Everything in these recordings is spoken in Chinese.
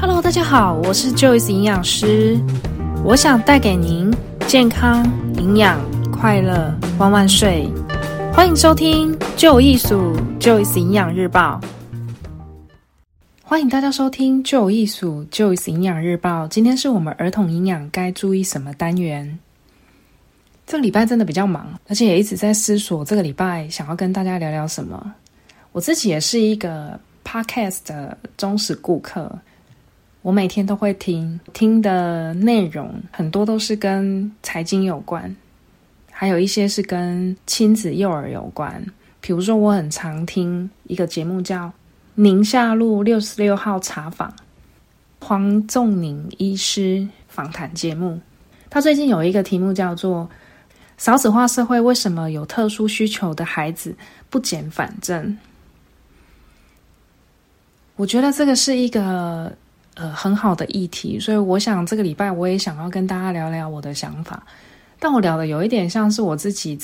Hello，大家好，我是 Joyce 营养师，我想带给您健康、营养、快乐，万万岁！欢迎收听就艺术 Joyce 营养日报。欢迎大家收听就艺术 Joyce 营养日报。今天是我们儿童营养该注意什么单元。这个礼拜真的比较忙，而且也一直在思索这个礼拜想要跟大家聊聊什么。我自己也是一个 Podcast 的忠实顾客。我每天都会听，听的内容很多都是跟财经有关，还有一些是跟亲子幼儿有关。比如说，我很常听一个节目叫《宁夏路六十六号茶坊》，黄仲宁医师访谈节目。他最近有一个题目叫做“少子化社会，为什么有特殊需求的孩子不减反增？”我觉得这个是一个。呃，很好的议题，所以我想这个礼拜我也想要跟大家聊聊我的想法，但我聊的有一点像是我自己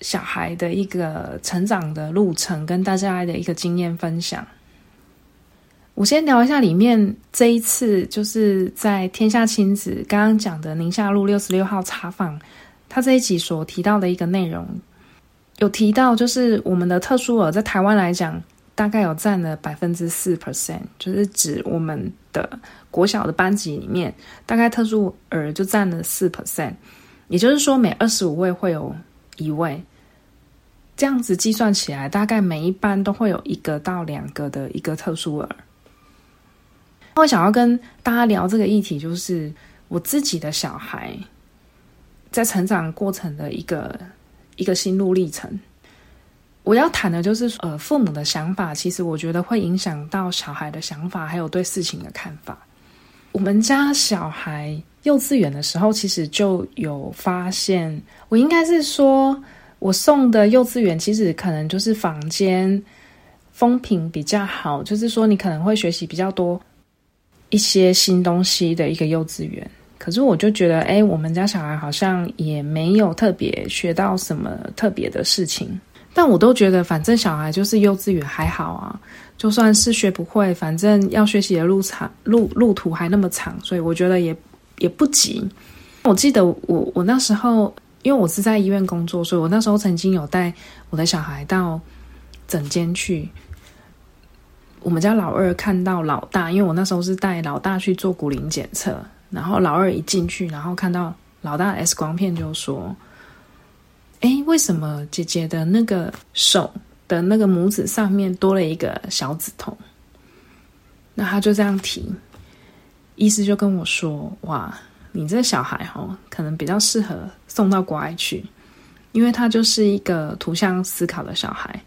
小孩的一个成长的路程，跟大家的一个经验分享。我先聊一下里面这一次就是在天下亲子刚刚讲的宁夏路六十六号茶坊，他这一集所提到的一个内容，有提到就是我们的特殊儿在台湾来讲。大概有占了百分之四 percent，就是指我们的国小的班级里面，大概特殊儿就占了四 percent，也就是说每二十五位会有一位，这样子计算起来，大概每一班都会有一个到两个的一个特殊儿。我想要跟大家聊这个议题，就是我自己的小孩在成长过程的一个一个心路历程。我要谈的就是，呃，父母的想法，其实我觉得会影响到小孩的想法，还有对事情的看法。我们家小孩幼稚园的时候，其实就有发现，我应该是说，我送的幼稚园其实可能就是房间风评比较好，就是说你可能会学习比较多一些新东西的一个幼稚园。可是我就觉得，哎，我们家小孩好像也没有特别学到什么特别的事情。但我都觉得，反正小孩就是幼稚园还好啊，就算是学不会，反正要学习的路长，路路途还那么长，所以我觉得也也不急。我记得我我那时候，因为我是在医院工作，所以我那时候曾经有带我的小孩到诊间去。我们家老二看到老大，因为我那时候是带老大去做骨龄检测，然后老二一进去，然后看到老大 X 光片，就说。哎，为什么姐姐的那个手的那个拇指上面多了一个小指头？那他就这样提，意思就跟我说：“哇，你这小孩哦，可能比较适合送到国外去，因为他就是一个图像思考的小孩。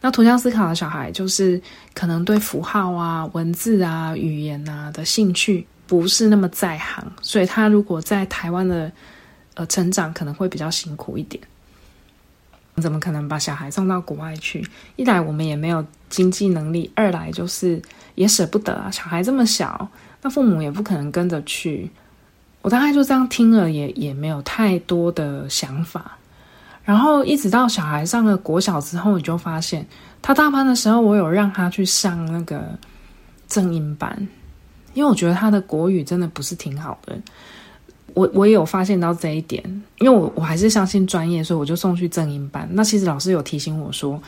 那图像思考的小孩，就是可能对符号啊、文字啊、语言啊的兴趣不是那么在行，所以他如果在台湾的呃成长，可能会比较辛苦一点。”怎么可能把小孩送到国外去？一来我们也没有经济能力，二来就是也舍不得啊。小孩这么小，那父母也不可能跟着去。我大概就这样听了也，也没有太多的想法。然后一直到小孩上了国小之后，你就发现他大班的时候，我有让他去上那个正音班，因为我觉得他的国语真的不是挺好的。我我也有发现到这一点，因为我我还是相信专业，所以我就送去正音班。那其实老师有提醒我说，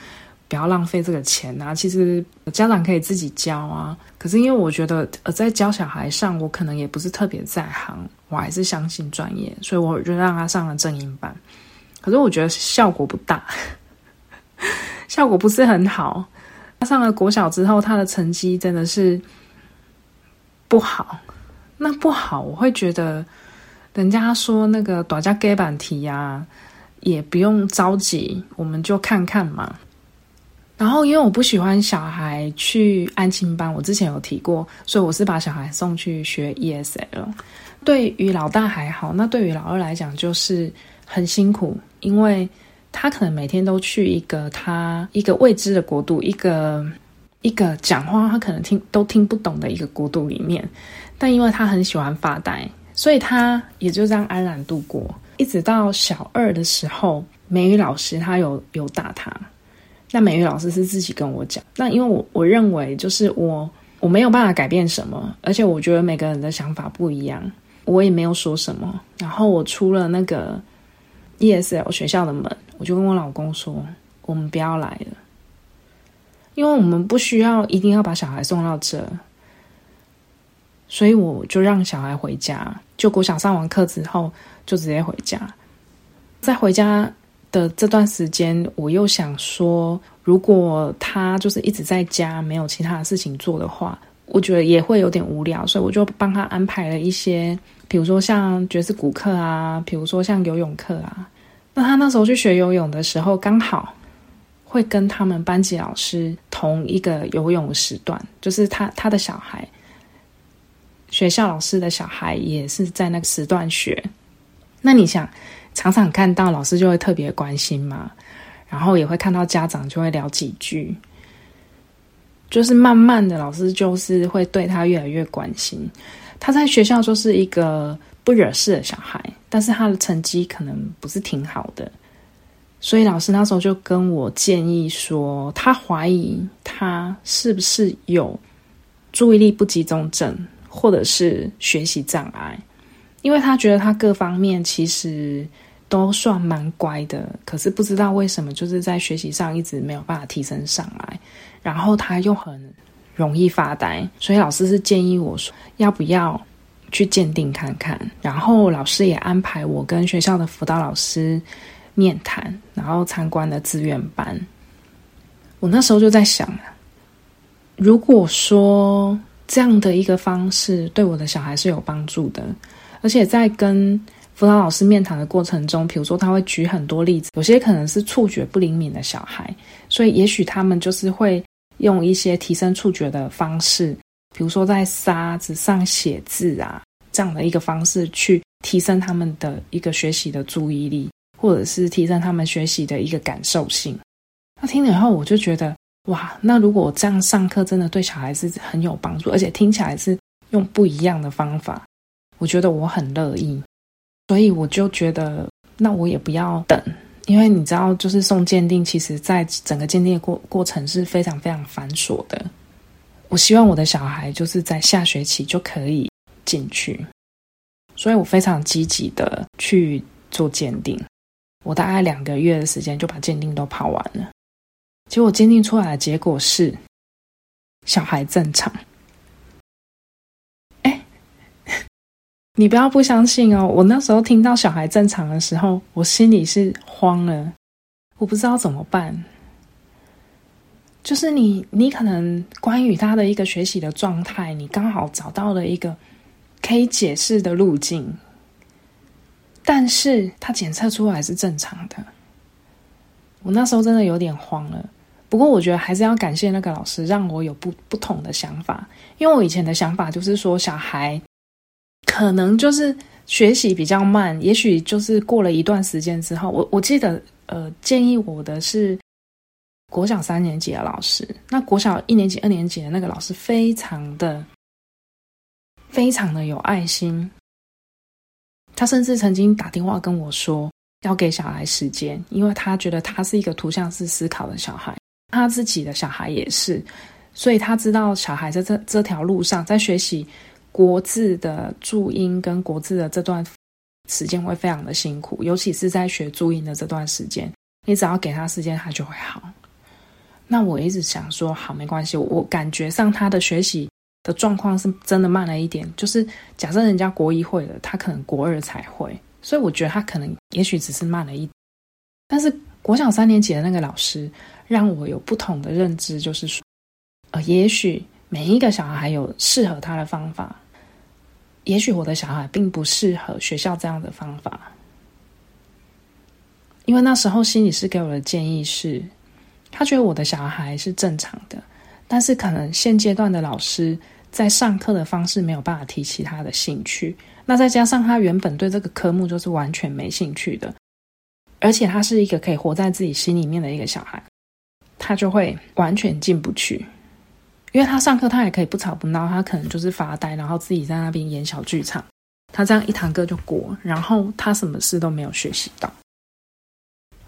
不要浪费这个钱啊。其实家长可以自己教啊。可是因为我觉得呃，在教小孩上，我可能也不是特别在行，我还是相信专业，所以我就让他上了正音班。可是我觉得效果不大，效果不是很好。他上了国小之后，他的成绩真的是不好。那不好，我会觉得。人家说那个大家给板题呀，也不用着急，我们就看看嘛。然后因为我不喜欢小孩去安亲班，我之前有提过，所以我是把小孩送去学 ESL。对于老大还好，那对于老二来讲就是很辛苦，因为他可能每天都去一个他一个未知的国度，一个一个讲话他可能听都听不懂的一个国度里面，但因为他很喜欢发呆。所以他也就这样安然度过，一直到小二的时候，美语老师他有有打他。那美语老师是自己跟我讲，那因为我我认为就是我我没有办法改变什么，而且我觉得每个人的想法不一样，我也没有说什么。然后我出了那个 ESL 学校的门，我就跟我老公说：“我们不要来了，因为我们不需要一定要把小孩送到这。”所以我就让小孩回家，就国小上完课之后就直接回家。在回家的这段时间，我又想说，如果他就是一直在家，没有其他的事情做的话，我觉得也会有点无聊，所以我就帮他安排了一些，比如说像爵士鼓课啊，比如说像游泳课啊。那他那时候去学游泳的时候，刚好会跟他们班级老师同一个游泳时段，就是他他的小孩。学校老师的小孩也是在那个时段学，那你想常常看到老师就会特别关心嘛，然后也会看到家长就会聊几句，就是慢慢的老师就是会对他越来越关心。他在学校就是一个不惹事的小孩，但是他的成绩可能不是挺好的，所以老师那时候就跟我建议说，他怀疑他是不是有注意力不集中症。或者是学习障碍，因为他觉得他各方面其实都算蛮乖的，可是不知道为什么就是在学习上一直没有办法提升上来，然后他又很容易发呆，所以老师是建议我说要不要去鉴定看看，然后老师也安排我跟学校的辅导老师面谈，然后参观了资源班。我那时候就在想，如果说。这样的一个方式对我的小孩是有帮助的，而且在跟辅导老师面谈的过程中，比如说他会举很多例子，有些可能是触觉不灵敏的小孩，所以也许他们就是会用一些提升触觉的方式，比如说在沙子上写字啊，这样的一个方式去提升他们的一个学习的注意力，或者是提升他们学习的一个感受性。那听了以后，我就觉得。哇，那如果这样上课真的对小孩子很有帮助，而且听起来是用不一样的方法，我觉得我很乐意。所以我就觉得，那我也不要等，因为你知道，就是送鉴定，其实在整个鉴定的过过程是非常非常繁琐的。我希望我的小孩就是在下学期就可以进去，所以我非常积极的去做鉴定。我大概两个月的时间就把鉴定都跑完了。结果鉴定出来的结果是小孩正常。哎，你不要不相信哦！我那时候听到小孩正常的时候，我心里是慌了，我不知道怎么办。就是你，你可能关于他的一个学习的状态，你刚好找到了一个可以解释的路径，但是他检测出来是正常的。我那时候真的有点慌了。不过我觉得还是要感谢那个老师，让我有不不同的想法。因为我以前的想法就是说，小孩可能就是学习比较慢，也许就是过了一段时间之后，我我记得呃建议我的是国小三年级的老师，那国小一年级、二年级的那个老师非常的非常的有爱心，他甚至曾经打电话跟我说要给小孩时间，因为他觉得他是一个图像式思考的小孩。他自己的小孩也是，所以他知道小孩在这这条路上，在学习国字的注音跟国字的这段时间会非常的辛苦，尤其是在学注音的这段时间，你只要给他时间，他就会好。那我一直想说，好，没关系，我感觉上他的学习的状况是真的慢了一点，就是假设人家国一会了，他可能国二才会，所以我觉得他可能也许只是慢了一点，但是国小三年级的那个老师。让我有不同的认知，就是说，呃，也许每一个小孩有适合他的方法，也许我的小孩并不适合学校这样的方法。因为那时候心理师给我的建议是，他觉得我的小孩是正常的，但是可能现阶段的老师在上课的方式没有办法提起他的兴趣，那再加上他原本对这个科目就是完全没兴趣的，而且他是一个可以活在自己心里面的一个小孩。他就会完全进不去，因为他上课他也可以不吵不闹，他可能就是发呆，然后自己在那边演小剧场。他这样一堂课就过，然后他什么事都没有学习到。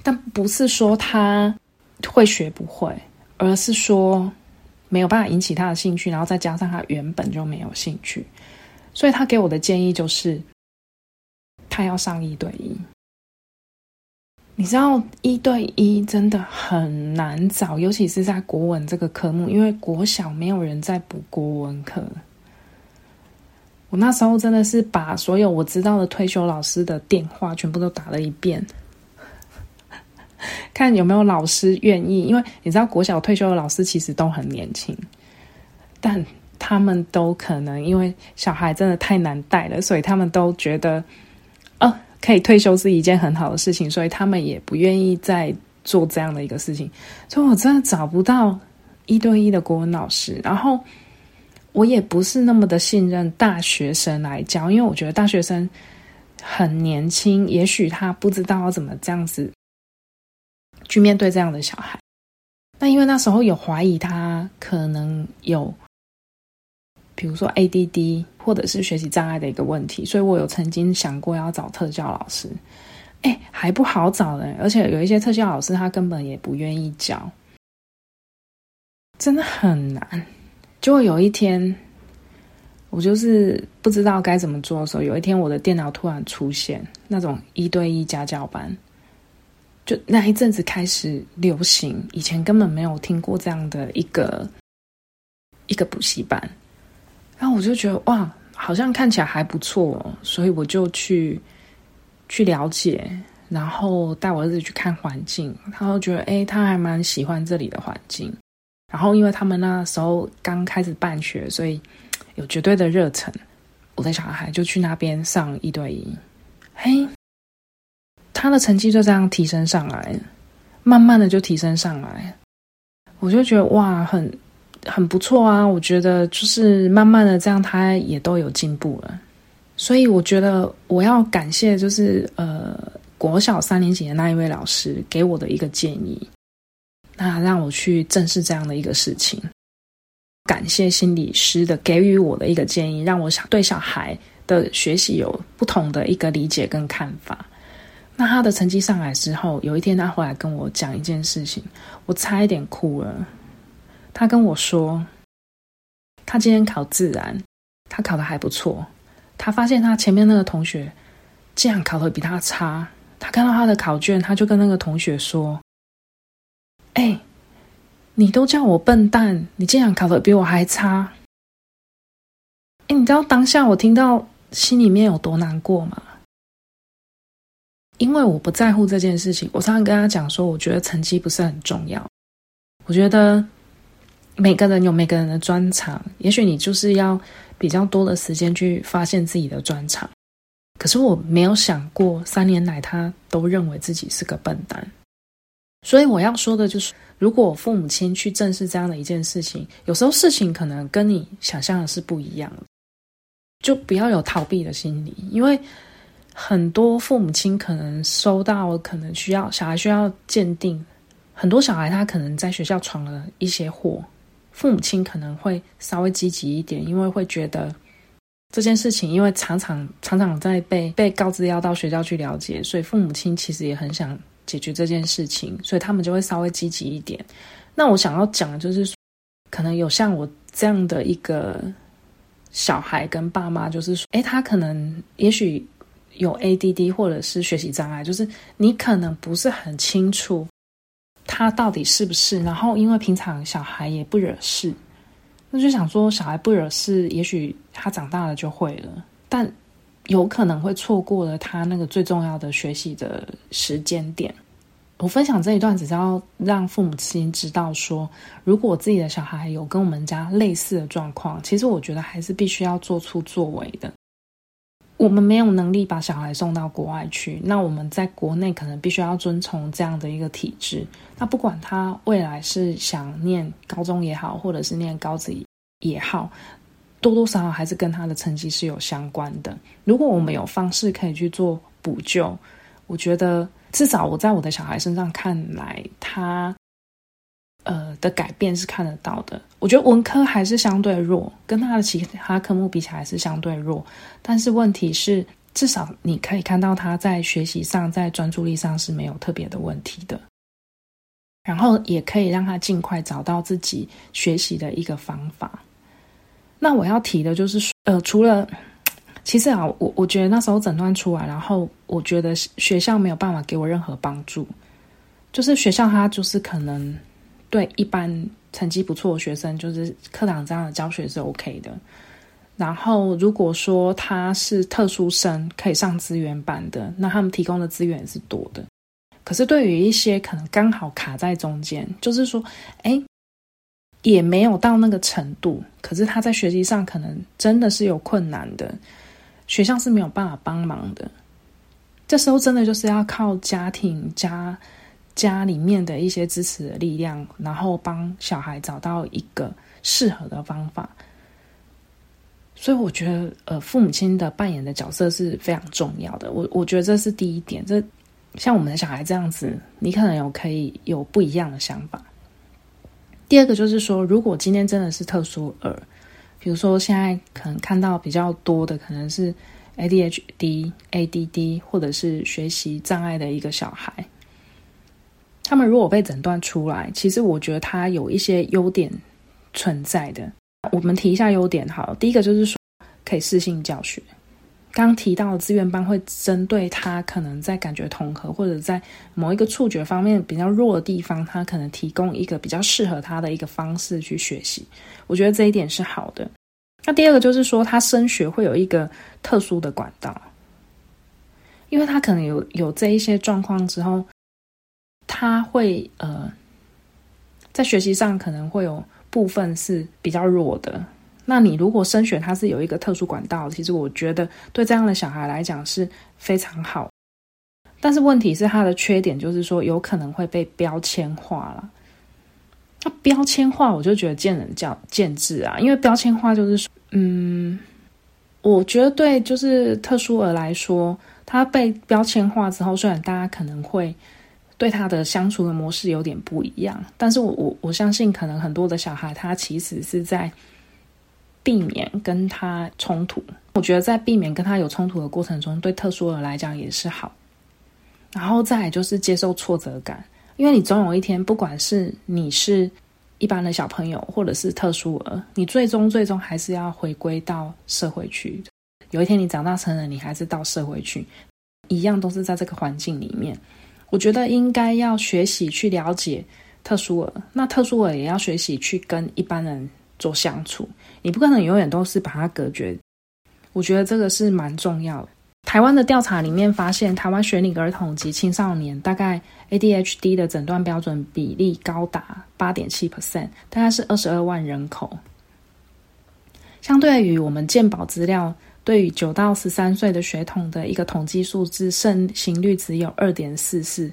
但不是说他会学不会，而是说没有办法引起他的兴趣，然后再加上他原本就没有兴趣，所以他给我的建议就是，他要上一对一。你知道一对一真的很难找，尤其是在国文这个科目，因为国小没有人在补国文课。我那时候真的是把所有我知道的退休老师的电话全部都打了一遍，看有没有老师愿意。因为你知道国小退休的老师其实都很年轻，但他们都可能因为小孩真的太难带了，所以他们都觉得，哦。可以退休是一件很好的事情，所以他们也不愿意再做这样的一个事情。所以我真的找不到一对一的国文老师，然后我也不是那么的信任大学生来教，因为我觉得大学生很年轻，也许他不知道怎么这样子去面对这样的小孩。那因为那时候有怀疑他可能有。比如说 ADD 或者是学习障碍的一个问题，所以我有曾经想过要找特教老师，哎，还不好找呢，而且有一些特教老师他根本也不愿意教，真的很难。就有一天，我就是不知道该怎么做的时候，有一天我的电脑突然出现那种一对一家教班，就那一阵子开始流行，以前根本没有听过这样的一个一个补习班。然后我就觉得哇，好像看起来还不错，所以我就去去了解，然后带我儿子去看环境。他就觉得哎，他还蛮喜欢这里的环境。然后因为他们那时候刚开始办学，所以有绝对的热忱。我的小孩就去那边上一对一，嘿，他的成绩就这样提升上来，慢慢的就提升上来。我就觉得哇，很。很不错啊，我觉得就是慢慢的这样，他也都有进步了。所以我觉得我要感谢，就是呃国小三年级的那一位老师给我的一个建议，那让我去正视这样的一个事情。感谢心理师的给予我的一个建议，让我想对小孩的学习有不同的一个理解跟看法。那他的成绩上来之后，有一天他回来跟我讲一件事情，我差一点哭了。他跟我说，他今天考自然，他考得还不错。他发现他前面那个同学竟然考得比他差。他看到他的考卷，他就跟那个同学说：“哎，你都叫我笨蛋，你竟然考得比我还差。”哎，你知道当下我听到心里面有多难过吗？因为我不在乎这件事情。我常常跟他讲说，我觉得成绩不是很重要。我觉得。每个人有每个人的专长，也许你就是要比较多的时间去发现自己的专长。可是我没有想过，三年来他都认为自己是个笨蛋。所以我要说的就是，如果父母亲去正视这样的一件事情，有时候事情可能跟你想象的是不一样的，就不要有逃避的心理，因为很多父母亲可能收到，可能需要小孩需要鉴定，很多小孩他可能在学校闯了一些祸。父母亲可能会稍微积极一点，因为会觉得这件事情，因为常常常常在被被告知要到学校去了解，所以父母亲其实也很想解决这件事情，所以他们就会稍微积极一点。那我想要讲的就是，可能有像我这样的一个小孩跟爸妈，就是说，诶，他可能也许有 ADD 或者是学习障碍，就是你可能不是很清楚。他到底是不是？然后因为平常小孩也不惹事，那就想说小孩不惹事，也许他长大了就会了。但有可能会错过了他那个最重要的学习的时间点。我分享这一段，只是要让父母亲知道说，如果自己的小孩有跟我们家类似的状况，其实我觉得还是必须要做出作为的。我们没有能力把小孩送到国外去，那我们在国内可能必须要遵从这样的一个体制。那不管他未来是想念高中也好，或者是念高职也好，多多少少还是跟他的成绩是有相关的。如果我们有方式可以去做补救，我觉得至少我在我的小孩身上看来，他。呃的改变是看得到的。我觉得文科还是相对弱，跟他的其他科目比起来是相对弱。但是问题是，至少你可以看到他在学习上，在专注力上是没有特别的问题的。然后也可以让他尽快找到自己学习的一个方法。那我要提的就是，呃，除了其实啊，我我觉得那时候诊断出来，然后我觉得学校没有办法给我任何帮助，就是学校他就是可能对一般成绩不错的学生，就是课堂这样的教学是 OK 的。然后如果说他是特殊生，可以上资源班的，那他们提供的资源也是多的。可是对于一些可能刚好卡在中间，就是说，哎，也没有到那个程度，可是他在学习上可能真的是有困难的，学校是没有办法帮忙的。这时候真的就是要靠家庭家家里面的一些支持的力量，然后帮小孩找到一个适合的方法。所以我觉得，呃，父母亲的扮演的角色是非常重要的。我我觉得这是第一点，这。像我们的小孩这样子，你可能有可以有不一样的想法。第二个就是说，如果今天真的是特殊儿，比如说现在可能看到比较多的可能是 ADHD、ADD 或者是学习障碍的一个小孩，他们如果被诊断出来，其实我觉得他有一些优点存在的。我们提一下优点好了，第一个就是说可以适性教学。刚提到的资源班会针对他可能在感觉统合或者在某一个触觉方面比较弱的地方，他可能提供一个比较适合他的一个方式去学习。我觉得这一点是好的。那第二个就是说，他升学会有一个特殊的管道，因为他可能有有这一些状况之后，他会呃在学习上可能会有部分是比较弱的。那你如果升学，它是有一个特殊管道，其实我觉得对这样的小孩来讲是非常好。但是问题是，它的缺点就是说有可能会被标签化了。那标签化，我就觉得见仁见智啊，因为标签化就是说，嗯，我觉得对，就是特殊儿来说，他被标签化之后，虽然大家可能会对他的相处的模式有点不一样，但是我我我相信，可能很多的小孩他其实是在。避免跟他冲突，我觉得在避免跟他有冲突的过程中，对特殊儿来讲也是好。然后再来就是接受挫折感，因为你总有一天，不管是你是一般的小朋友，或者是特殊儿，你最终最终还是要回归到社会去。有一天你长大成人，你还是到社会去，一样都是在这个环境里面。我觉得应该要学习去了解特殊儿，那特殊儿也要学习去跟一般人做相处。你不可能永远都是把它隔绝，我觉得这个是蛮重要的。台湾的调查里面发现，台湾学龄儿童及青少年大概 ADHD 的诊断标准比例高达八点七 percent，大概是二十二万人口。相对于我们健保资料，对于九到十三岁的学童的一个统计数字，盛行率只有二点四四，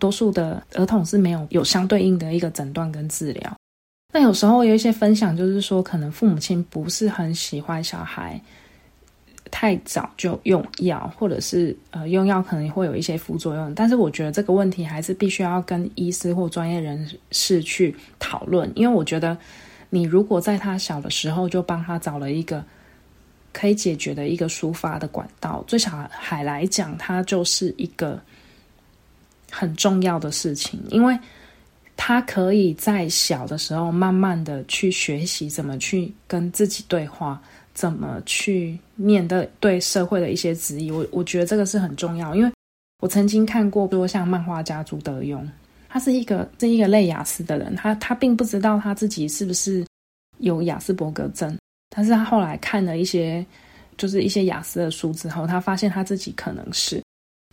多数的儿童是没有有相对应的一个诊断跟治疗。那有时候有一些分享，就是说可能父母亲不是很喜欢小孩太早就用药，或者是呃用药可能会有一些副作用。但是我觉得这个问题还是必须要跟医师或专业人士去讨论，因为我觉得你如果在他小的时候就帮他找了一个可以解决的一个抒发的管道，最小海来讲，它就是一个很重要的事情，因为。他可以在小的时候慢慢的去学习怎么去跟自己对话，怎么去面对对社会的一些质疑。我我觉得这个是很重要，因为我曾经看过，比如像漫画家朱德庸，他是一个是一个类雅斯的人，他他并不知道他自己是不是有雅斯伯格症，但是他后来看了一些就是一些雅思的书之后，他发现他自己可能是，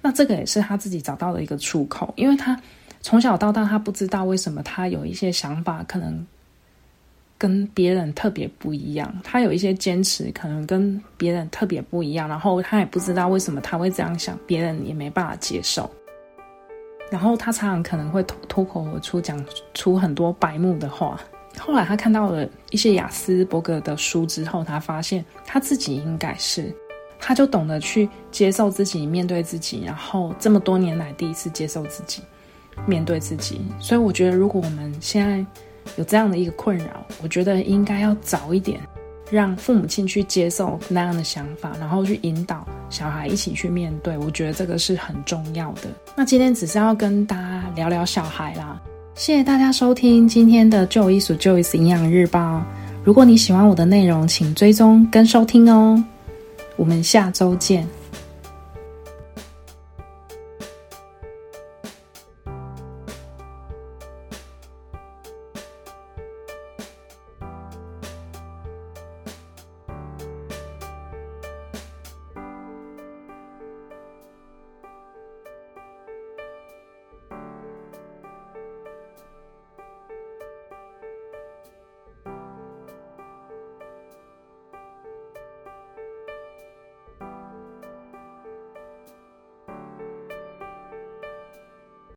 那这个也是他自己找到的一个出口，因为他。从小到大，他不知道为什么他有一些想法，可能跟别人特别不一样。他有一些坚持，可能跟别人特别不一样。然后他也不知道为什么他会这样想，别人也没办法接受。然后他常常可能会脱脱口而出，讲出很多白目的话。后来他看到了一些雅斯伯格的书之后，他发现他自己应该是，他就懂得去接受自己，面对自己。然后这么多年来，第一次接受自己。面对自己，所以我觉得，如果我们现在有这样的一个困扰，我觉得应该要早一点让父母亲去接受那样的想法，然后去引导小孩一起去面对。我觉得这个是很重要的。那今天只是要跟大家聊聊小孩啦，谢谢大家收听今天的 Joyce Joyce 营养日报。如果你喜欢我的内容，请追踪跟收听哦。我们下周见。